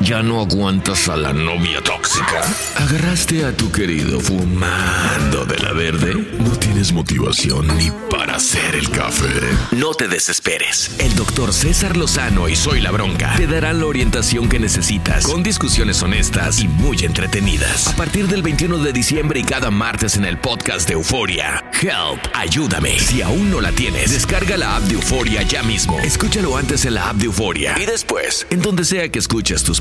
¿Ya no aguantas a la novia tóxica? ¿Agarraste a tu querido fumando de la verde? ¿No tienes motivación ni para hacer el café? No te desesperes. El doctor César Lozano y Soy la Bronca te darán la orientación que necesitas con discusiones honestas y muy entretenidas. A partir del 21 de diciembre y cada martes en el podcast de Euforia. Help, ayúdame. Si aún no la tienes, descarga la app de Euforia ya mismo. Escúchalo antes en la app de Euforia y después en donde sea que escuches tus